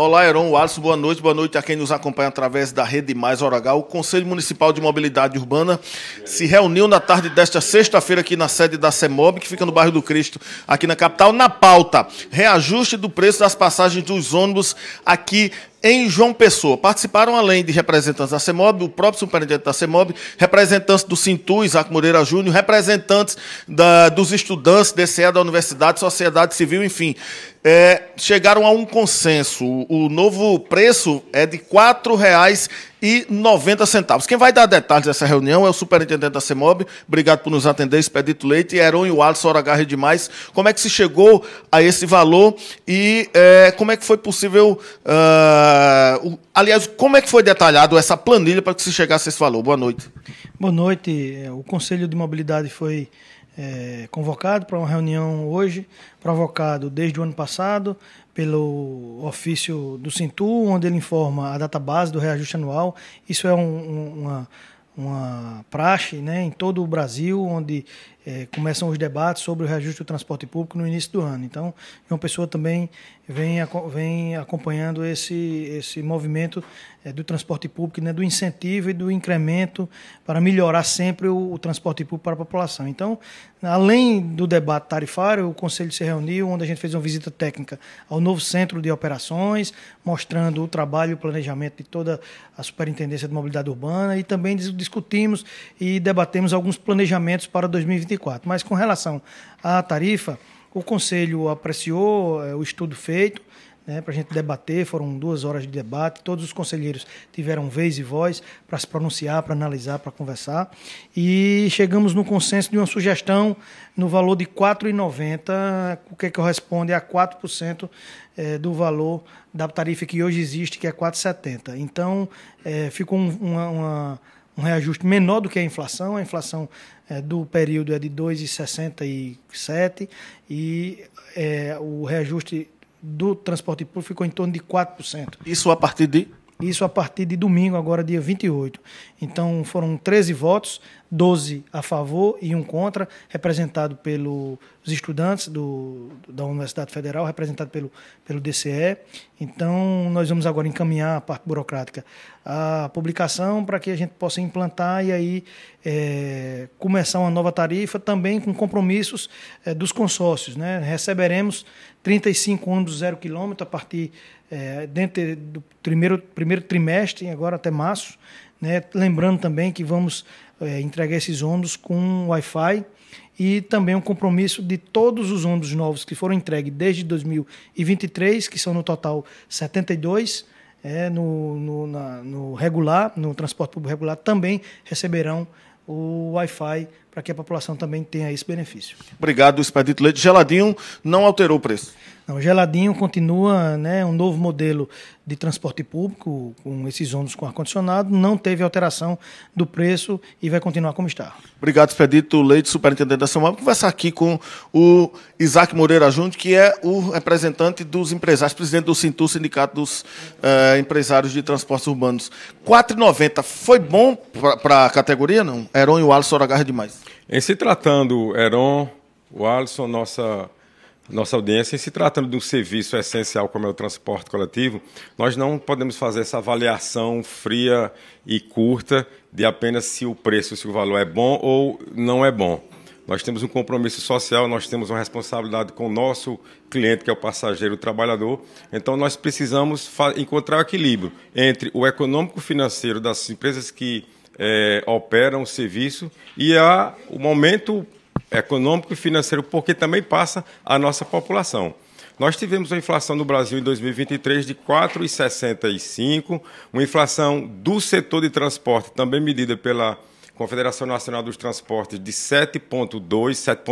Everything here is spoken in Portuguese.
Olá, Heron Alisson, boa noite. Boa noite a quem nos acompanha através da Rede Mais Oragal. O Conselho Municipal de Mobilidade Urbana se reuniu na tarde desta sexta-feira aqui na sede da CEMOB, que fica no bairro do Cristo, aqui na capital, na pauta. Reajuste do preço das passagens dos ônibus aqui em João Pessoa. Participaram, além de representantes da CEMOB, o próprio superintendente da CEMOB, representantes do Sintu, Isaac Moreira Júnior, representantes da, dos estudantes DCE da Universidade, Sociedade Civil, enfim. É, chegaram a um consenso. O novo preço é de R$ 4,90. Quem vai dar detalhes dessa reunião é o superintendente da CEMOB. Obrigado por nos atender, Expedito Leite, Heron e o Alisson, hora garra demais. Como é que se chegou a esse valor e é, como é que foi possível... Uh, Uh, aliás, como é que foi detalhado essa planilha para que se chegasse a esse valor? Boa noite. Boa noite. É, o Conselho de Mobilidade foi é, convocado para uma reunião hoje, provocado desde o ano passado pelo ofício do Cintu, onde ele informa a data base do reajuste anual. Isso é um, um, uma uma praxe né, em todo o Brasil, onde é, começam os debates sobre o reajuste do transporte público no início do ano. Então, uma pessoa também vem, vem acompanhando esse, esse movimento é, do transporte público, né, do incentivo e do incremento para melhorar sempre o, o, transporte público para a população. Então, além do debate tarifário, o Conselho se reuniu, onde a gente fez uma visita técnica ao novo centro de operações, mostrando o trabalho e o planejamento de toda a Superintendência de Mobilidade Urbana e também discutimos e debatemos alguns planejamentos para 2024. Mas com relação à tarifa, o Conselho apreciou é, o estudo feito, né, para a gente debater. Foram duas horas de debate. Todos os conselheiros tiveram vez e voz para se pronunciar, para analisar, para conversar. E chegamos no consenso de uma sugestão no valor de R$ 4,90, o que corresponde a 4% é, do valor da tarifa que hoje existe, que é R$ 4,70. Então, é, ficou uma, uma um reajuste menor do que a inflação. A inflação é, do período é de 2,67 e é, o reajuste do transporte público ficou em torno de 4%. Isso a partir de? Isso a partir de domingo, agora dia 28. Então foram 13 votos, 12 a favor e um contra, representado pelos estudantes do, da Universidade Federal, representado pelo, pelo DCE. Então nós vamos agora encaminhar a parte burocrática a publicação para que a gente possa implantar e aí é, começar uma nova tarifa também com compromissos é, dos consórcios. Né? Receberemos 35 ônibus zero quilômetro a partir é, dentro do primeiro, primeiro trimestre, agora até março. Né? Lembrando também que vamos é, entregar esses ônibus com Wi-Fi e também um compromisso de todos os ônibus novos que foram entregues desde 2023, que são no total 72, é, no, no, na, no regular, no transporte público regular, também receberão o Wi-Fi para que a população também tenha esse benefício. Obrigado, Expedito Leite. Geladinho não alterou o preço. Não, Geladinho continua né, um novo modelo de transporte público, com esses ônibus com ar-condicionado, não teve alteração do preço e vai continuar como está. Obrigado, Expedito Leite, superintendente da Vamos conversar aqui com o Isaac Moreira Júnior, que é o representante dos empresários, presidente do Sintu, Sindicato dos uh, Empresários de Transportes Urbanos. R$ 4,90 foi bom para a categoria, não? Heron e o Alisson agarra demais. Em se tratando, Heron, o Alisson, nossa nossa audiência, em se tratando de um serviço essencial como é o transporte coletivo, nós não podemos fazer essa avaliação fria e curta de apenas se o preço, se o valor é bom ou não é bom. Nós temos um compromisso social, nós temos uma responsabilidade com o nosso cliente, que é o passageiro, o trabalhador. Então, nós precisamos encontrar o equilíbrio entre o econômico financeiro das empresas que é, operam o serviço e a, o momento econômico e financeiro, porque também passa a nossa população. Nós tivemos uma inflação no Brasil em 2023 de 4,65, uma inflação do setor de transporte, também medida pela Confederação Nacional dos Transportes, de 7,2,